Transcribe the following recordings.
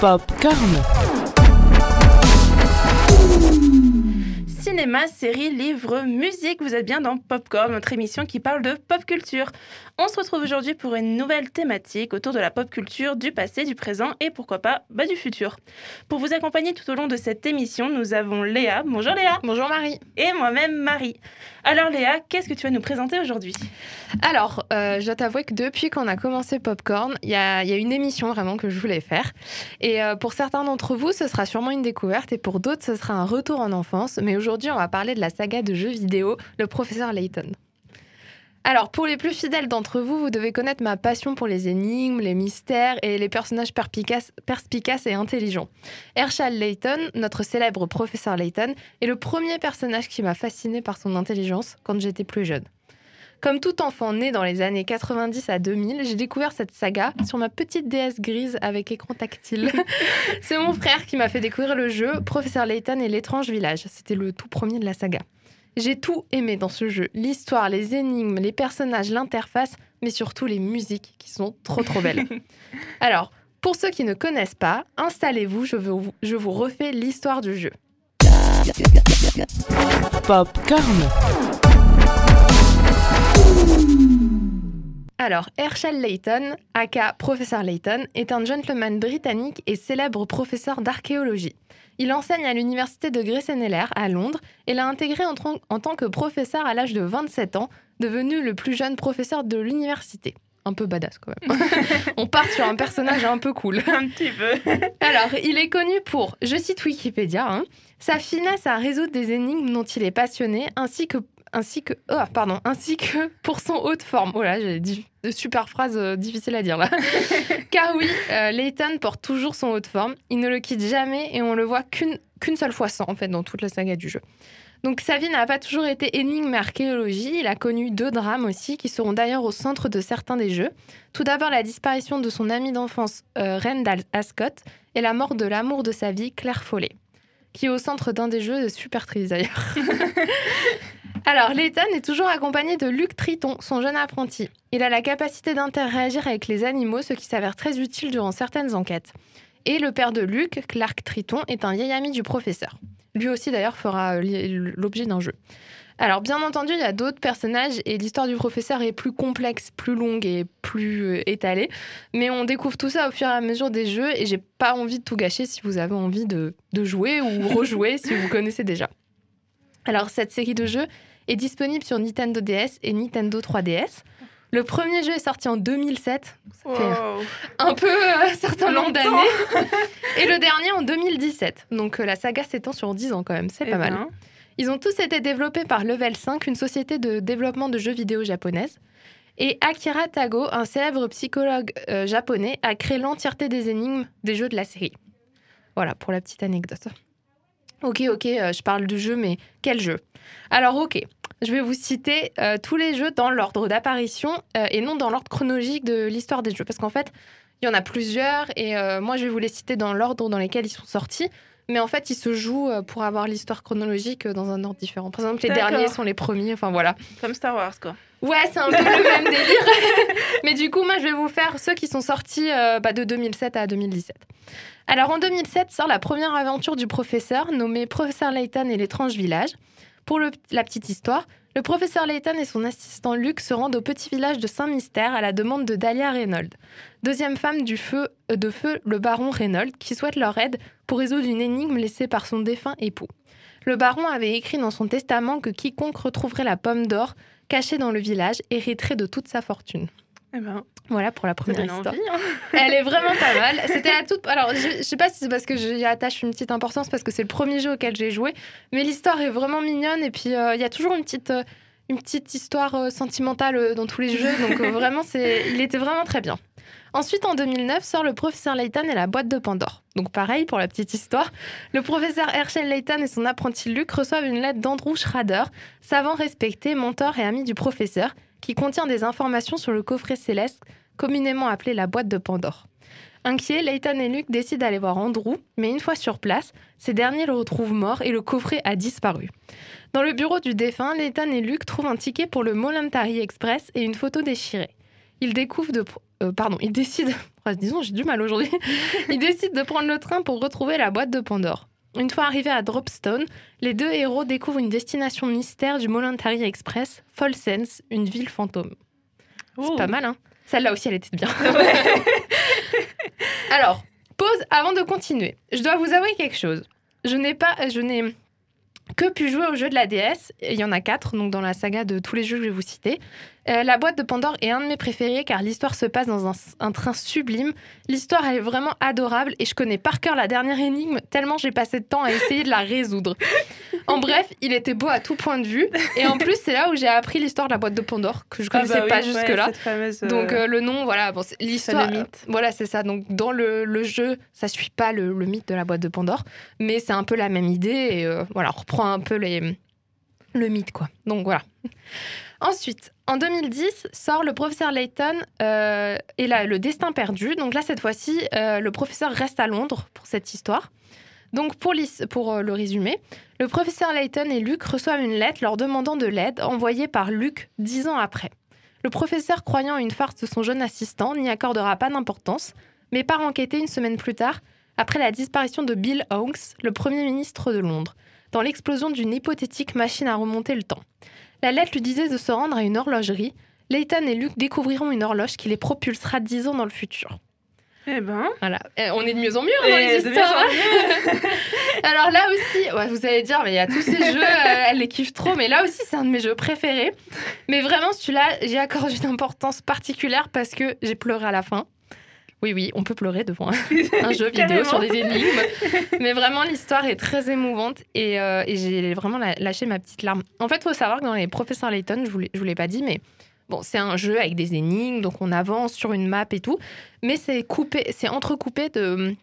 Popcorn. Cinéma, série, livres, musique, vous êtes bien dans Popcorn, notre émission qui parle de pop culture. On se retrouve aujourd'hui pour une nouvelle thématique autour de la pop culture du passé, du présent et pourquoi pas bah, du futur. Pour vous accompagner tout au long de cette émission, nous avons Léa. Bonjour Léa. Bonjour Marie. Et moi-même Marie. Alors Léa, qu'est-ce que tu vas nous présenter aujourd'hui? Alors, euh, je dois t'avouer que depuis qu'on a commencé Popcorn, il y a, une émission vraiment que je voulais faire. Et euh, pour certains d'entre vous, ce sera sûrement une découverte et pour d'autres, ce sera un retour en enfance. Mais aujourd'hui, on va parler de la saga de jeux vidéo, le professeur Layton. Alors, pour les plus fidèles d'entre vous, vous devez connaître ma passion pour les énigmes, les mystères et les personnages perspicaces, perspicaces et intelligents. Herschel Layton, notre célèbre professeur Layton, est le premier personnage qui m'a fasciné par son intelligence quand j'étais plus jeune. Comme tout enfant né dans les années 90 à 2000, j'ai découvert cette saga sur ma petite DS grise avec écran tactile. C'est mon frère qui m'a fait découvrir le jeu Professeur Layton et l'étrange village. C'était le tout premier de la saga. J'ai tout aimé dans ce jeu. L'histoire, les énigmes, les personnages, l'interface, mais surtout les musiques qui sont trop trop belles. Alors, pour ceux qui ne connaissent pas, installez-vous, je, vous, je vous refais l'histoire du jeu. Popcorn. Alors, Herschel Layton, aka Professeur Layton, est un gentleman britannique et célèbre professeur d'archéologie. Il enseigne à l'université de Grayson à Londres et l'a intégré en, en, tant que professeur à l'âge de 27 ans, devenu le plus jeune professeur de l'université. Un peu badass quand même. On part sur un personnage un peu cool. Un petit peu. Alors, il est connu pour, je cite Wikipédia, hein, sa finesse à résoudre des énigmes dont il est passionné, ainsi que ainsi que, oh, pardon, ainsi que pour son haut de forme. Oh là, j'ai dit de super phrase euh, difficile à dire là. Car oui, euh, Layton porte toujours son haut de forme. Il ne le quitte jamais et on le voit qu'une qu'une seule fois sans en fait dans toute la saga du jeu. Donc sa vie n'a pas toujours été énigme et archéologie. Il a connu deux drames aussi qui seront d'ailleurs au centre de certains des jeux. Tout d'abord la disparition de son ami d'enfance euh, Randall Ascot et la mort de l'amour de sa vie Claire Follet, qui est au centre d'un des jeux de Super Triste d'ailleurs. Alors, Layton est toujours accompagné de Luc Triton, son jeune apprenti. Il a la capacité d'interagir avec les animaux, ce qui s'avère très utile durant certaines enquêtes. Et le père de Luc, Clark Triton, est un vieil ami du professeur. Lui aussi, d'ailleurs, fera euh, l'objet d'un jeu. Alors, bien entendu, il y a d'autres personnages et l'histoire du professeur est plus complexe, plus longue et plus euh, étalée. Mais on découvre tout ça au fur et à mesure des jeux et j'ai pas envie de tout gâcher si vous avez envie de, de jouer ou rejouer si vous connaissez déjà. Alors, cette série de jeux est disponible sur Nintendo DS et Nintendo 3DS. Le premier jeu est sorti en 2007, Wow. un peu euh, un certain nombre d'années, et le dernier en 2017. Donc euh, la saga s'étend sur 10 ans quand même, c'est Eh pas mal. ben, Ils ont tous été développés par Level 5, une société de développement de jeux vidéo japonaise. Et Akira Tago, un célèbre psychologue euh, japonais, a créé l'entièreté des énigmes des jeux de la série. Voilà pour la petite anecdote. Ok, ok, euh, je parle du jeu, mais quel jeu? Alors, ok, je vais vous citer euh, tous les jeux dans l'ordre d'apparition euh, et non dans l'ordre chronologique de l'histoire des jeux. Parce qu'en fait, il y en a plusieurs et moi, je vais vous les citer dans l'ordre dans lequel ils sont sortis. Mais en fait, ils se jouent pour avoir l'histoire chronologique dans un ordre différent. Par exemple, les derniers sont les premiers. Enfin, voilà. Comme Star Wars, quoi. Ouais, c'est un peu le même délire. Mais du coup, moi, je vais vous faire ceux qui sont sortis euh, bah, de 2007 à 2017. Alors, en 2007 sort la première aventure du professeur, nommée Professeur Layton et l'étrange village. Pour le- la petite histoire, le professeur Layton et son assistant Luc se rendent au petit village de Saint-Mystère à la demande de Dahlia Reynolds, deuxième femme du feu, euh, de feu, le baron Reynolds, qui souhaite leur aide pour résoudre une énigme laissée par son défunt époux. Le baron avait écrit dans son testament que quiconque retrouverait la pomme d'or cachée dans le village hériterait de toute sa fortune. Eh ben, Voilà pour la première histoire. envie. hein. Elle est vraiment pas mal. C'était la toute. Alors, je, je sais pas si c'est parce que j'y attache une petite importance parce que c'est le premier jeu auquel j'ai joué, mais l'histoire est vraiment mignonne et puis euh, il y a toujours une petite, euh, une petite histoire euh, sentimentale dans tous les jeux. Donc vraiment, c'est, il était vraiment très bien. Ensuite, en 2009, sort le professeur Layton et la boîte de Pandore. Donc pareil pour la petite histoire, le professeur Herschel Layton et son apprenti Luc reçoivent une lettre d'Andrew Schrader, savant respecté, mentor et ami du professeur, qui contient des informations sur le coffret céleste, communément appelé la boîte de Pandore. Inquiets, Layton et Luke décident d'aller voir Andrew, mais une fois sur place, ces derniers le retrouvent mort et le coffret a disparu. Dans le bureau du défunt, Layton et Luke trouvent un ticket pour le Molantari Express et une photo déchirée. Ils découvrent de... euh, pardon, ils décident... Enfin, disons, j'ai du mal aujourd'hui. Ils décident de prendre le train pour retrouver la boîte de Pandore. Une fois arrivés à Dropstone, les deux héros découvrent une destination mystère du Molantari Express, Fall Sense, une ville fantôme. C'est pas mal, hein Celle-là aussi, elle était bien. Alors, pause avant de continuer. Je dois vous avouer quelque chose. Je n'ai pas, je n'ai que pu jouer au jeu de la DS. Il y en a quatre, donc dans la saga de tous les jeux que je vais vous citer. Euh, la boîte de Pandore est un de mes préférés car l'histoire se passe dans un, train sublime. L'histoire est vraiment adorable et je connais par cœur la dernière énigme tellement j'ai passé de temps à essayer de la résoudre. En bref, il était beau à tout point de vue et en plus c'est là où j'ai appris l'histoire de la boîte de Pandore que je ah connaissais bah pas jusque là. Euh, donc euh, le nom, voilà, bon, l'histoire, voilà c'est ça. Donc dans le, jeu, ça suit pas le, mythe de la boîte de Pandore, mais c'est un peu la même idée et voilà, on reprend un peu les le mythe quoi. Donc voilà. Ensuite, en 2010, sort le professeur Layton euh, et là, le destin perdu. Donc là, cette fois-ci, euh, le professeur reste à Londres pour cette histoire. Donc pour, pour euh, le résumé, le professeur Layton et Luke reçoivent une lettre leur demandant de l'aide envoyée par Luke dix ans après. Le professeur, croyant une farce de son jeune assistant, n'y accordera pas d'importance, mais part enquêter une semaine plus tard, après la disparition de Bill Hawkes, le Premier ministre de Londres, dans l'explosion d'une hypothétique machine à remonter le temps. La lettre lui disait de se rendre à une horlogerie. Leighton et Luke découvriront une horloge qui les propulsera dix ans dans le futur. Eh ben. Voilà. Eh, on est de mieux en mieux hein, dans les histoires. Alors là aussi, vous allez dire, mais il y a tous ces jeux, euh, elle les kiffe trop, mais là aussi, c'est un de mes jeux préférés. Mais vraiment, celui-là, j'y accorde une importance particulière parce que j'ai pleuré à la fin. Oui, oui, on peut pleurer devant un, jeu vidéo sur des énigmes. Mais vraiment, l'histoire est très émouvante et, euh, j'ai vraiment lâché ma petite larme. En fait, il faut savoir que dans les Professeurs Layton, je ne vous l'ai pas dit, mais bon, c'est un jeu avec des énigmes, donc on avance sur une map et tout. Mais c'est coupé, c'est entrecoupé de,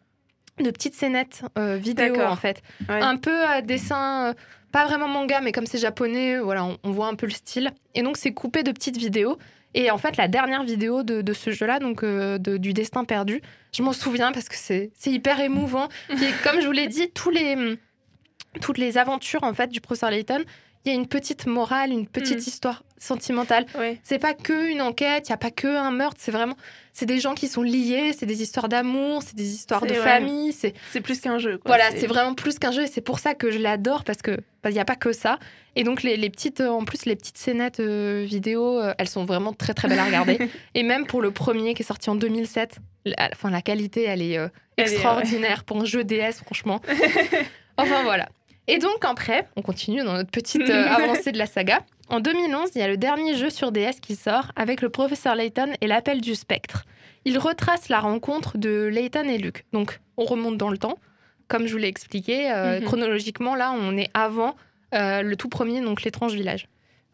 de petites scénettes euh, vidéo, en fait. Un peu à dessin. Euh, pas vraiment manga, mais comme c'est japonais, voilà, on voit un peu le style. Et donc, c'est coupé de petites vidéos. Et en fait, la dernière vidéo de, ce jeu-là, donc euh, du destin perdu, je m'en souviens parce que c'est hyper émouvant. Et comme je vous l'ai dit, toutes les aventures en fait du professeur Layton, il y a une petite morale, une petite mm. histoire sentimentale. C'est pas que une enquête, il y a pas que un meurtre, c'est vraiment c'est des gens qui sont liés, c'est des histoires d'amour, c'est des histoires de famille, c'est c'est plus qu'un jeu Voilà, c'est vraiment plus qu'un jeu et c'est pour ça que je l'adore parce que il n'y a pas que ça et donc les, les, petites en plus les petites scénettes euh, vidéo, euh, elles sont vraiment très très belles à regarder et même pour le premier qui est sorti en 2007, la, enfin la qualité elle est euh, extraordinaire pour un jeu DS franchement. enfin voilà. Et donc après, on continue dans notre petite euh, avancée de la saga. En 2011, il y a le dernier jeu sur DS qui sort avec le professeur Layton et l'appel du spectre. Il retrace la rencontre de Layton et Luke. Donc on remonte dans le temps. Comme je vous l'ai expliqué, euh, mhm. chronologiquement, là, on est avant euh, le tout premier, donc l'étrange village.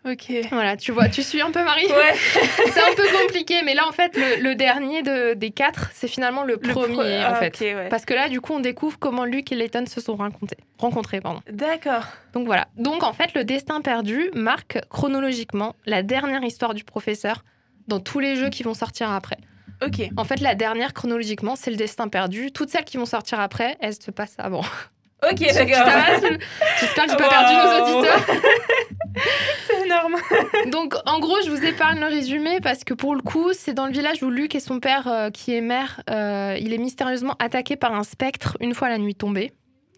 Ok. Voilà, tu vois, tu suis un peu Marie Ouais. c'est un peu compliqué, mais là en fait, le, dernier de, des quatre, c'est finalement le, premier en ah, fait. Parce que là, du coup, on découvre comment Luke et Layton se sont rencontrés. rencontrés pardon. D'accord. Donc voilà. Donc en fait, le destin perdu marque chronologiquement la dernière histoire du professeur dans tous les jeux qui vont sortir après. Ok. En fait, la dernière chronologiquement, c'est le destin perdu. Toutes celles qui vont sortir après, elles se passent avant. Ok, d'accord. J'espère que j'ai pas perdu nos auditeurs. c'est énorme. Donc, en gros, je vous épargne le résumé parce que pour le coup, c'est dans le village où Luc et son père, euh, qui est maire, euh, il est mystérieusement attaqué par un spectre une fois la nuit tombée.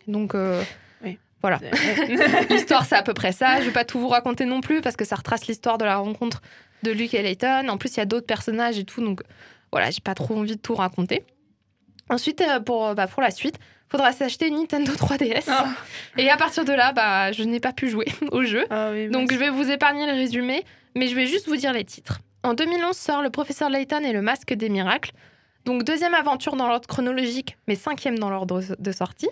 Donc, euh, oui. voilà. l'histoire, c'est à peu près ça. Je vais pas tout vous raconter non plus parce que ça retrace l'histoire de la rencontre de Luc et Layton. En plus, il y a d'autres personnages et tout. Donc, voilà, j'ai pas trop envie de tout raconter. Ensuite, pour, bah, pour la suite, faudra s'acheter une Nintendo 3DS. Ah. Et à partir de là, bah, je n'ai pas pu jouer au jeu. Ah Donc je vais vous épargner le résumé, mais je vais juste vous dire les titres. En 2011 sort Le Professeur Layton et le Masque des Miracles. Donc deuxième aventure dans l'ordre chronologique, mais cinquième dans l'ordre de sortie.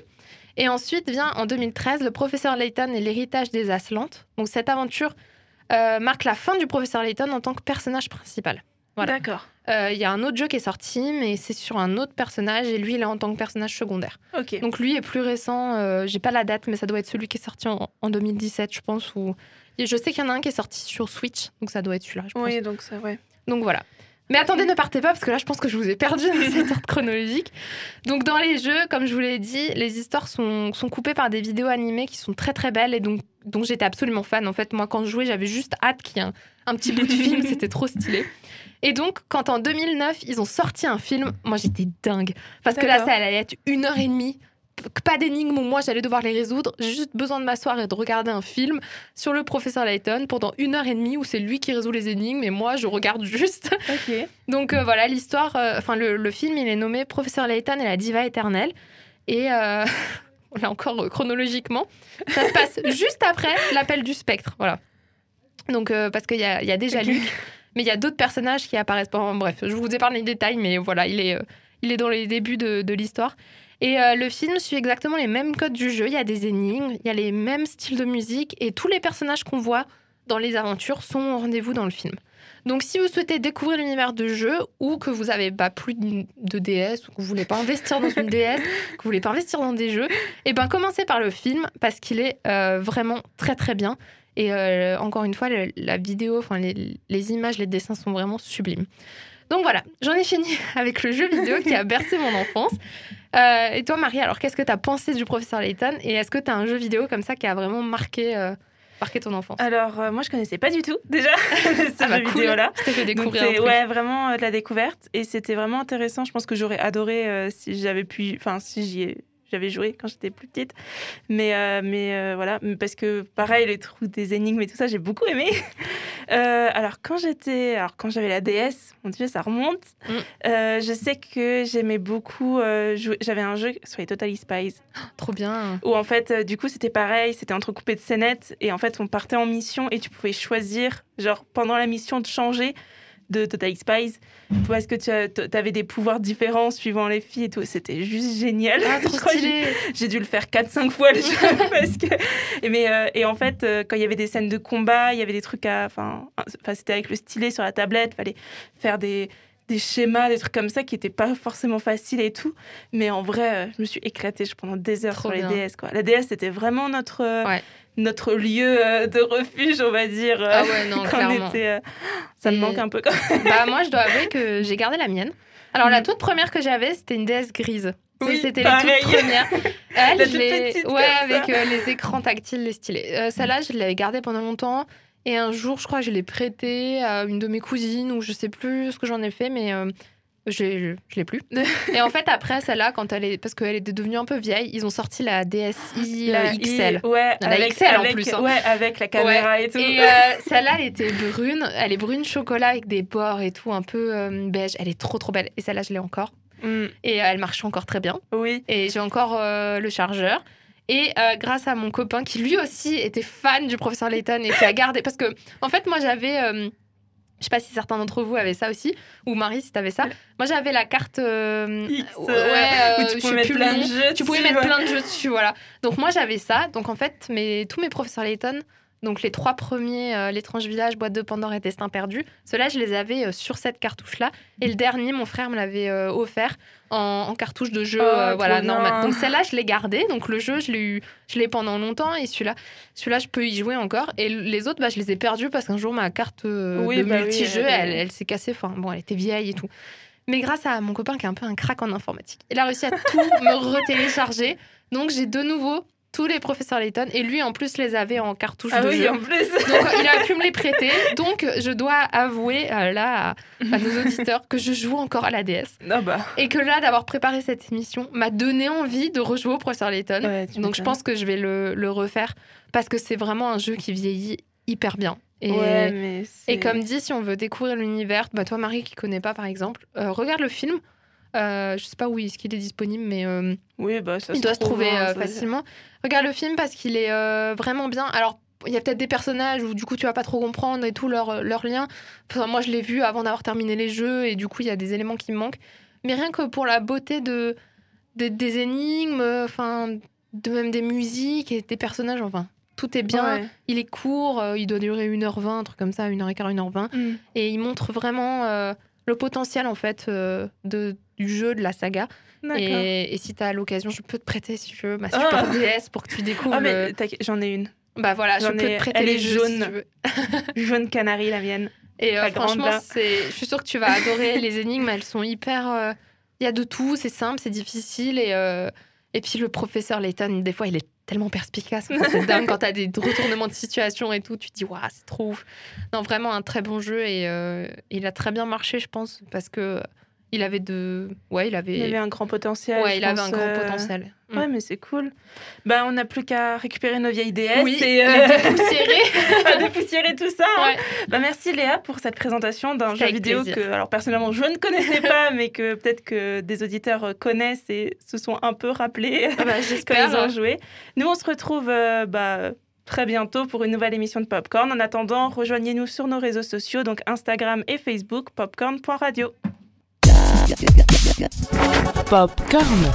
Et ensuite vient en 2013 Le Professeur Layton et l'héritage des Aslantes. Donc cette aventure euh, marque la fin du Professeur Layton en tant que personnage principal. D'accord. Euh, il y a un autre jeu qui est sorti, mais c'est sur un autre personnage et lui, il est en tant que personnage secondaire. Ok. Donc lui est plus récent. Euh, j'ai pas la date, mais ça doit être celui qui est sorti en, 2017, je pense. Ou je sais qu'il y en a un qui est sorti sur Switch, donc ça doit être celui-là. Oui, donc ça, ouais. Donc voilà. Mais attendez, ne partez pas parce que là, je pense que je vous ai perdu dans cette ordre chronologique. Donc, dans les jeux, comme je vous l'ai dit, les histoires sont, sont, coupées par des vidéos animées qui sont très très belles et donc dont j'étais absolument fan. En fait, moi, quand je jouais, j'avais juste hâte qu'il y ait un, un petit bout de film, c'était trop stylé. Et donc, quand en 2009, ils ont sorti un film, moi j'étais dingue. Parce que là, ça allait être une heure et demie. Pas d'énigmes où moi j'allais devoir les résoudre. J'ai juste besoin de m'asseoir et de regarder un film sur le professeur Layton pendant une heure et demie où c'est lui qui résout les énigmes et moi je regarde juste. Donc euh, voilà, l'histoire, euh, enfin le, le film, il est nommé Professeur Layton et la diva éternelle. Et euh, là encore chronologiquement, ça se passe juste après l'appel du spectre. Voilà. Donc parce qu'il y y a déjà Ok. Luc, mais il y a d'autres personnages qui apparaissent. Bon, bref, je vous épargne les détails, mais voilà, il est, euh, il est dans les débuts de, de l'histoire. Et euh, le film suit exactement les mêmes codes du jeu. Il y a des énigmes, il y a les mêmes styles de musique, et tous les personnages qu'on voit dans les aventures sont au rendez-vous dans le film. Donc, si vous souhaitez découvrir l'univers de jeu ou que vous avez pas plus de DS ou que vous voulez pas investir dans une DS, que vous voulez pas investir dans des jeux, et ben commencez par le film parce qu'il est euh, vraiment très très bien. Et euh, encore une fois, le- la vidéo, enfin les, les images, les dessins sont vraiment sublimes. Donc voilà, j'en ai fini avec le jeu vidéo qui a bercé mon enfance. Euh, et toi, Marie, alors qu'est-ce que tu as pensé du professeur Layton Et est-ce que tu as un jeu vidéo comme ça qui a vraiment marqué, euh, marqué ton enfance? Alors, euh, moi, je connaissais pas du tout, déjà, ce Ah bah, jeu cool. vidéo-là. Je t'ai fait Donc, découvrir un truc. ouais, vraiment euh, de la découverte. Et c'était vraiment intéressant. Je pense que j'aurais adoré euh, si j'avais pu. Enfin, si j'y ai- J'avais joué quand j'étais plus petite. Mais, euh, mais euh, voilà. Parce que, pareil, les trous des énigmes et tout ça, j'ai beaucoup aimé. Euh, alors, quand j'étais. Alors, quand j'avais la DS, mon Dieu, ça remonte. Mm. Je sais que j'aimais beaucoup. jouer- J'avais un jeu sur les Totally Spies. Trop bien. Où en fait, du coup, c'était pareil, c'était entrecoupé de scénettes. Et en fait, on partait en mission et tu pouvais choisir, genre, pendant la mission, de changer de Total Spies. Parce que tu avais des pouvoirs différents suivant les filles et tout? C'était juste génial. Ah, j'ai- dû le faire 4-5 fois parce que... et, mais, euh, et en fait, euh, quand il y avait des scènes de combat, il y avait des trucs à. Enfin, c'était avec le stylet sur la tablette, fallait faire des des schémas, des trucs comme ça qui n'étaient pas forcément faciles et tout. Mais en vrai, euh, je me suis éclatée je- pendant des heures Trop sur les bien. DS. Quoi. La DS, c'était vraiment notre, Ouais. Notre lieu euh, de refuge, on va dire. euh, Ah ouais, non, quand clairement. on était, euh, Ça me Et- manque un peu quand même. Bah moi, je dois avouer que j'ai gardé la mienne. Alors la Mm. toute première que j'avais, c'était une DS grise. Oui, c'était les pareil. toutes premières. Elle, La toute petite ouais, avec les écrans tactiles, les stylés. Celle-là, je l'avais gardée pendant longtemps. Et un jour, je crois, que je l'ai prêtée à une de mes cousines ou je sais plus ce que j'en ai fait, mais je, je l'ai plus. et en fait, après celle-là, quand elle est, parce qu'elle était devenue un peu vieille, ils ont sorti la DSi euh, La XL. I- ouais, Il y en a avec, XL en plus, hein. Ouais, avec la caméra et tout. Et euh, celle-là, elle était brune. Elle est brune chocolat avec des bords et tout, un peu euh, beige. Elle est trop, trop belle. Et celle-là, je l'ai encore. Mm, Et euh, elle marche encore très bien. oui. Et j'ai encore euh, le chargeur. Et euh, grâce à mon copain qui lui aussi était fan du professeur Layton et qui a gardé. Parce que, en fait, moi j'avais. euh, je sais pas si certains d'entre vous avaient ça aussi, ou Marie si t'avais ça. Moi j'avais la carte. euh, X, ouais, euh, euh, où tu peux mettre plein de jeux. Tu pouvais dessus, mettre ouais. plein de jeux dessus, voilà. Donc moi j'avais ça. Donc en fait, mes, tous mes professeurs Layton, donc les trois premiers, euh, l'étrange village, boîte de Pandore et destin perdu, ceux-là je les avais euh, sur cette cartouche-là. Et le dernier, mon frère me l'avait euh, offert en, en cartouche de jeu, Oh, voilà, normal. Donc celle-là je l'ai gardée. Donc le jeu, je l'ai eu, je l'ai pendant longtemps et celui-là, celui-là je peux y jouer encore. Et les autres, bah, je les ai perdus parce qu'un jour ma carte Oui, de bah oui, multi-jeu, elle avait- elle, elle s'est cassée. Enfin bon, elle était vieille et tout. Mais grâce à mon copain qui est un peu un crack en informatique, il a réussi à tout me retélécharger. Donc j'ai de nouveau tous les professeurs Layton et lui en plus les avait en cartouche Ah de oui, jeu. en plus. Donc il a pu me les prêter. Donc je dois avouer euh, là à, à nos auditeurs que je joue encore à la DS Ah bah. et que là d'avoir préparé cette émission m'a donné envie de rejouer au professeur Layton. Ouais, Donc je pense que je vais le, le refaire parce que c'est vraiment un jeu qui vieillit hyper bien. Et, Ouais, mais et comme dit, si on veut découvrir l'univers, bah toi Marie qui connais pas par exemple, euh, regarde le film. Euh, je sais pas où est-ce qu'il est disponible, mais euh, Oui, bah ça il doit se trouve, trouver hein, euh, facilement. Regarde le film parce qu'il est vraiment bien. Alors il y a peut-être des personnages où du coup tu vas pas trop comprendre et tout leur, leur lien. Enfin, moi je l'ai vu avant d'avoir terminé les jeux et du coup il y a des éléments qui me manquent. Mais rien que pour la beauté de, de- des énigmes, enfin de même des musiques et des personnages, enfin tout est bien. Ouais. Il est court, il doit durer 1h20, un truc comme ça, 1h15, 1h20. Mm. Et il montre vraiment le potentiel en fait euh, de, du jeu, de la saga. Et, et si tu as l'occasion, je peux te prêter si tu veux ma super Ah. DS pour que tu découvres. Ah, mais t'inquiète, j'en ai une. Bah voilà, je j'en peux te ai- prêter elle les est jeux jaune. tu. Jaune canari, la mienne. Et euh, franchement, c'est, je suis sûre que tu vas adorer les énigmes. Elles sont hyper. euh, Il y a de tout, c'est simple, c'est difficile. Et, euh, et puis le professeur Layton, des fois, il est tellement perspicace. Enfin, c'est dingue quand t'as des retournements de situation et tout. Tu te dis, waouh, c'est trop ouf. Non, vraiment un très bon jeu et euh, il a très bien marché, je pense, parce que il avait de. Ouais, il avait. Il avait un grand potentiel. ouais, il avait un grand euh, potentiel. Mm. Ouais, mais c'est cool. Bah, on n'a plus qu'à récupérer nos vieilles DS Oui, et euh, dépoussiérer. tout ça. hein. Ouais. Bah, merci Léa pour cette présentation d'un jeu vidéo plaisir. que, alors personnellement, je ne connaissais pas, mais que peut-être que des auditeurs euh, connaissent et se sont un peu rappelés Ah bah, quand ils ont joué. Nous, on se retrouve euh, bah, très bientôt pour une nouvelle émission de Popcorn. En attendant, rejoignez-nous sur nos réseaux sociaux, donc Instagram et Facebook, popcorn.radio. Popcorn.